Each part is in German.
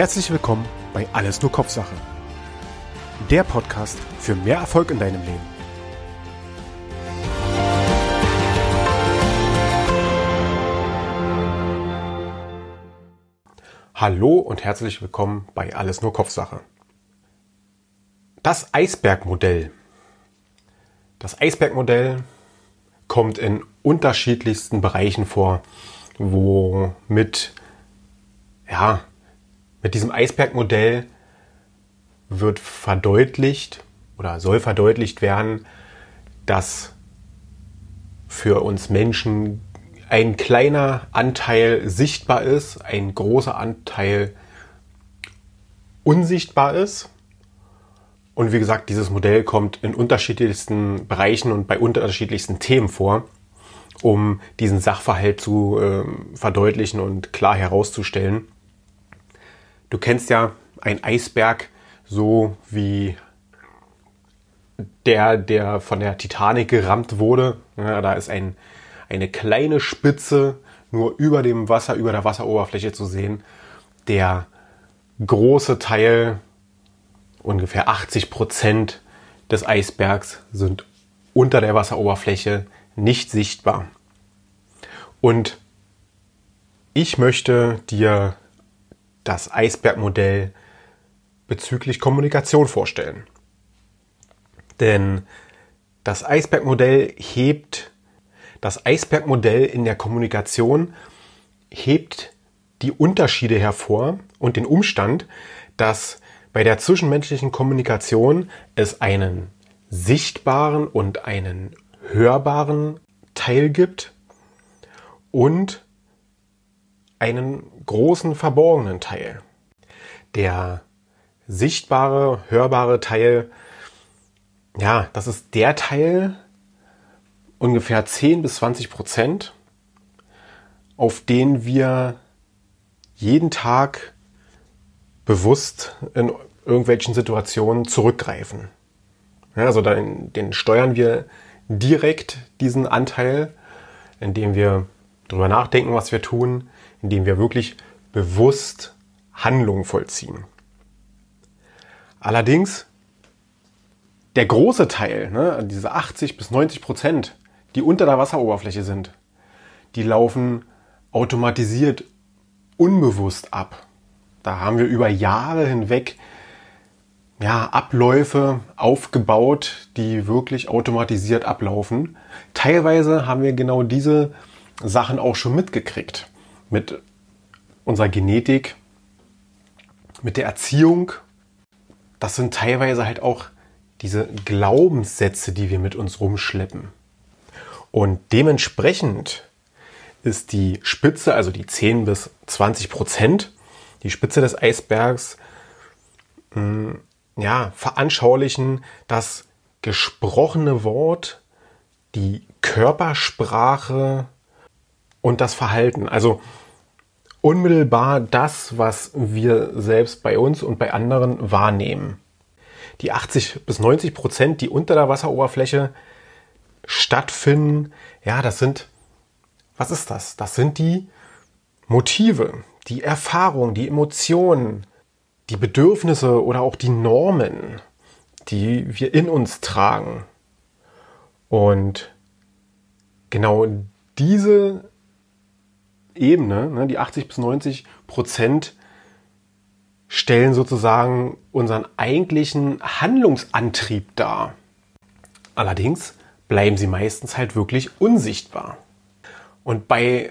Herzlich willkommen bei Alles nur Kopfsache. Der Podcast für mehr Erfolg in deinem Leben. Hallo und herzlich willkommen bei Alles nur Kopfsache. Das Eisbergmodell. Das Eisbergmodell kommt in unterschiedlichsten Bereichen vor, wo mit ja, mit diesem Eisbergmodell wird verdeutlicht oder soll verdeutlicht werden, dass für uns Menschen ein kleiner Anteil sichtbar ist, ein großer Anteil unsichtbar ist. Und wie gesagt, dieses Modell kommt in unterschiedlichsten Bereichen und bei unterschiedlichsten Themen vor, um diesen Sachverhalt zu äh, verdeutlichen und klar herauszustellen. Du kennst ja einen Eisberg so wie der, der von der Titanic gerammt wurde. Ja, da ist ein, eine kleine Spitze nur über dem Wasser, über der Wasseroberfläche zu sehen. Der große Teil, ungefähr 80 Prozent des Eisbergs, sind unter der Wasseroberfläche nicht sichtbar. Und ich möchte dir das Eisbergmodell bezüglich Kommunikation vorstellen. Denn das Eisbergmodell hebt, das Eisbergmodell in der Kommunikation hebt die Unterschiede hervor und den Umstand, dass bei der zwischenmenschlichen Kommunikation es einen sichtbaren und einen hörbaren Teil gibt und einen großen verborgenen Teil. Der sichtbare, hörbare Teil, ja, das ist der Teil, ungefähr 10 bis 20 Prozent, auf den wir jeden Tag bewusst in irgendwelchen Situationen zurückgreifen. Ja, also den, den steuern wir direkt diesen Anteil, indem wir darüber nachdenken, was wir tun, indem wir wirklich bewusst Handlungen vollziehen. Allerdings der große Teil, ne, diese 80 bis 90 Prozent, die unter der Wasseroberfläche sind, die laufen automatisiert unbewusst ab. Da haben wir über Jahre hinweg ja, Abläufe aufgebaut, die wirklich automatisiert ablaufen. Teilweise haben wir genau diese Sachen auch schon mitgekriegt mit unserer Genetik, mit der Erziehung. Das sind teilweise halt auch diese Glaubenssätze, die wir mit uns rumschleppen. Und dementsprechend ist die Spitze, also die 10 bis 20 Prozent, die Spitze des Eisbergs, hm, ja, veranschaulichen das gesprochene Wort, die Körpersprache und das Verhalten. Also unmittelbar das, was wir selbst bei uns und bei anderen wahrnehmen. Die 80 bis 90 Prozent, die unter der Wasseroberfläche stattfinden, ja, das sind, was ist das? Das sind die Motive, die Erfahrungen, die Emotionen, die Bedürfnisse oder auch die Normen, die wir in uns tragen. Und genau diese Ebene, ne, die 80 bis 90 Prozent, stellen sozusagen unseren eigentlichen Handlungsantrieb dar. Allerdings bleiben sie meistens halt wirklich unsichtbar. Und bei,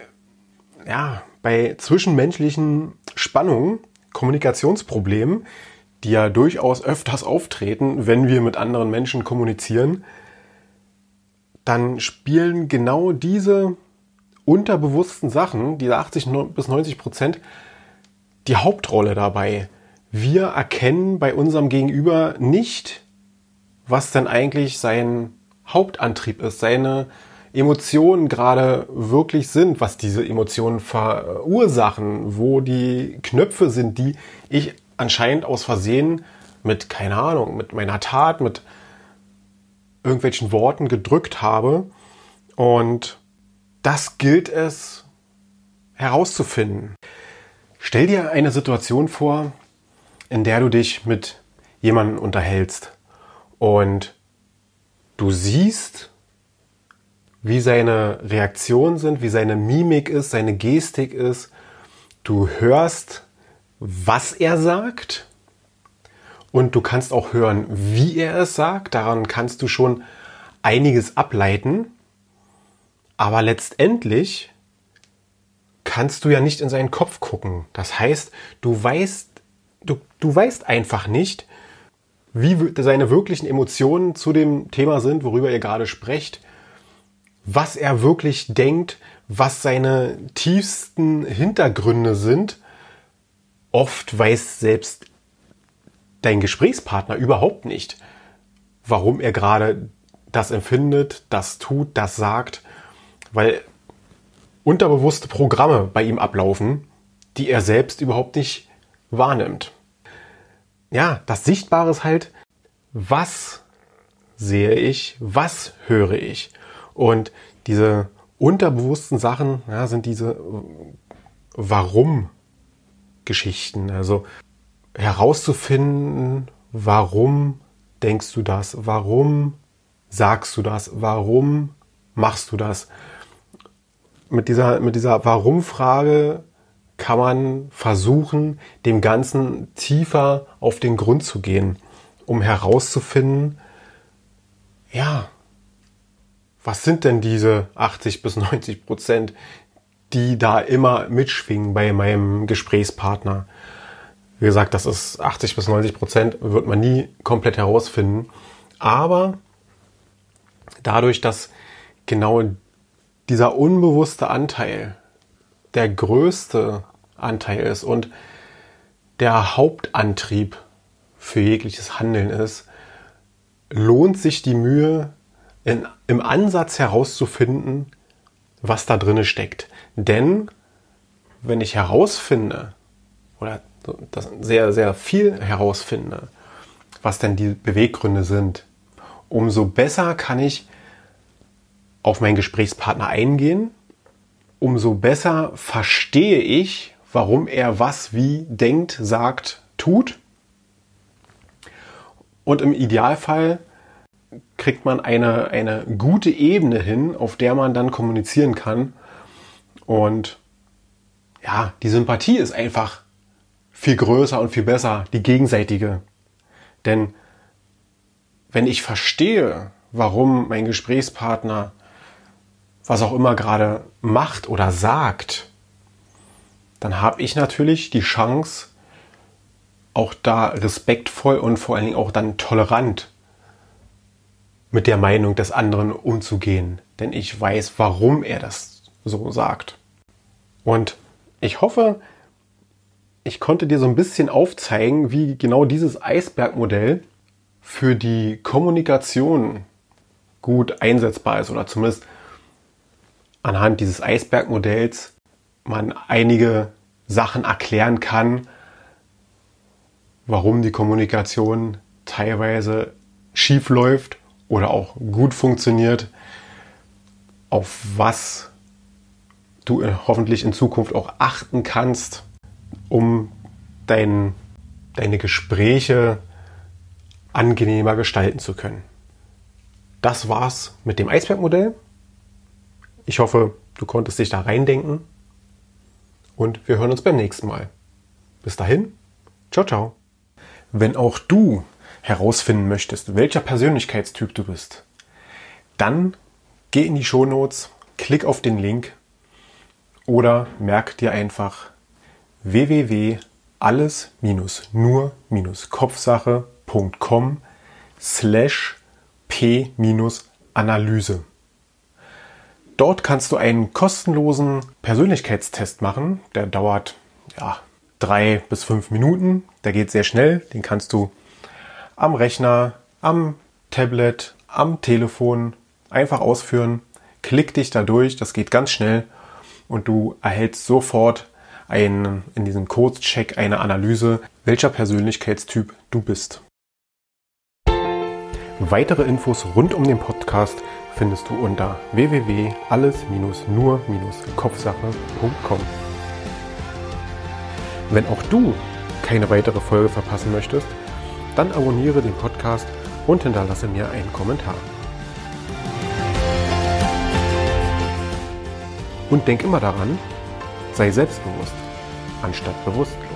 ja, bei zwischenmenschlichen Spannungen, Kommunikationsproblemen, die ja durchaus öfters auftreten, wenn wir mit anderen Menschen kommunizieren, dann spielen genau diese unterbewussten Sachen, diese 80 bis 90 Prozent, die Hauptrolle dabei. Wir erkennen bei unserem Gegenüber nicht, was denn eigentlich sein Hauptantrieb ist, seine Emotionen gerade wirklich sind, was diese Emotionen verursachen, wo die Knöpfe sind, die ich anscheinend aus Versehen mit, keine Ahnung, mit meiner Tat, mit irgendwelchen Worten gedrückt habe. Und das gilt es herauszufinden. Stell dir eine Situation vor, in der du dich mit jemandem unterhältst und du siehst, wie seine Reaktionen sind, wie seine Mimik ist, seine Gestik ist. Du hörst, was er sagt und du kannst auch hören, wie er es sagt. Daran kannst du schon einiges ableiten. Aber letztendlich kannst du ja nicht in seinen Kopf gucken. Das heißt, du weißt, du, du weißt einfach nicht, wie seine wirklichen Emotionen zu dem Thema sind, worüber ihr gerade sprecht, was er wirklich denkt, was seine tiefsten Hintergründe sind. Oft weiß selbst dein Gesprächspartner überhaupt nicht, warum er gerade das empfindet, das tut, das sagt, weil unterbewusste Programme bei ihm ablaufen, die er selbst überhaupt nicht wahrnimmt. Ja, das Sichtbare ist halt, was sehe ich, was höre ich. Und diese unterbewussten Sachen ja, sind diese Warum-Geschichten. Also herauszufinden, warum denkst du das, warum sagst du das, warum machst du das. Mit dieser, mit dieser Warum-Frage kann man versuchen, dem Ganzen tiefer auf den Grund zu gehen, um herauszufinden, ja, was sind denn diese 80 bis 90 Prozent, die da immer mitschwingen bei meinem Gesprächspartner? Wie gesagt, das ist 80 bis 90 Prozent, wird man nie komplett herausfinden. Aber dadurch, dass genau dieser unbewusste Anteil der größte Anteil ist und der Hauptantrieb für jegliches Handeln ist, lohnt sich die Mühe, in, im Ansatz herauszufinden, was da drinne steckt. Denn wenn ich herausfinde, oder sehr, sehr viel herausfinde, was denn die Beweggründe sind, umso besser kann ich auf meinen Gesprächspartner eingehen, umso besser verstehe ich, warum er was wie denkt, sagt, tut. Und im Idealfall kriegt man eine, eine gute Ebene hin, auf der man dann kommunizieren kann. Und ja, die Sympathie ist einfach viel größer und viel besser, die gegenseitige. Denn wenn ich verstehe, warum mein Gesprächspartner was auch immer gerade macht oder sagt, dann habe ich natürlich die Chance, auch da respektvoll und vor allen Dingen auch dann tolerant mit der Meinung des anderen umzugehen. Denn ich weiß, warum er das so sagt. Und ich hoffe, ich konnte dir so ein bisschen aufzeigen, wie genau dieses Eisbergmodell für die Kommunikation gut einsetzbar ist oder zumindest anhand dieses Eisbergmodells man einige Sachen erklären kann, warum die Kommunikation teilweise schief läuft oder auch gut funktioniert, auf was du hoffentlich in Zukunft auch achten kannst, um dein, deine Gespräche angenehmer gestalten zu können. Das war's mit dem Eisbergmodell. Ich hoffe, du konntest dich da reindenken und wir hören uns beim nächsten Mal. Bis dahin, ciao, ciao. Wenn auch du herausfinden möchtest, welcher Persönlichkeitstyp du bist, dann geh in die Shownotes, klick auf den Link oder merk dir einfach www.alles-nur-kopfsache.com slash p-analyse. Dort kannst du einen kostenlosen Persönlichkeitstest machen. Der dauert ja, drei bis fünf Minuten. Der geht sehr schnell. Den kannst du am Rechner, am Tablet, am Telefon einfach ausführen. Klick dich da durch. Das geht ganz schnell. Und du erhältst sofort einen, in diesem Kurzcheck eine Analyse, welcher Persönlichkeitstyp du bist. Weitere Infos rund um den Podcast findest du unter www.alles-nur-kopfsache.com. Wenn auch du keine weitere Folge verpassen möchtest, dann abonniere den Podcast und hinterlasse mir einen Kommentar. Und denk immer daran, sei selbstbewusst anstatt bewusstlos.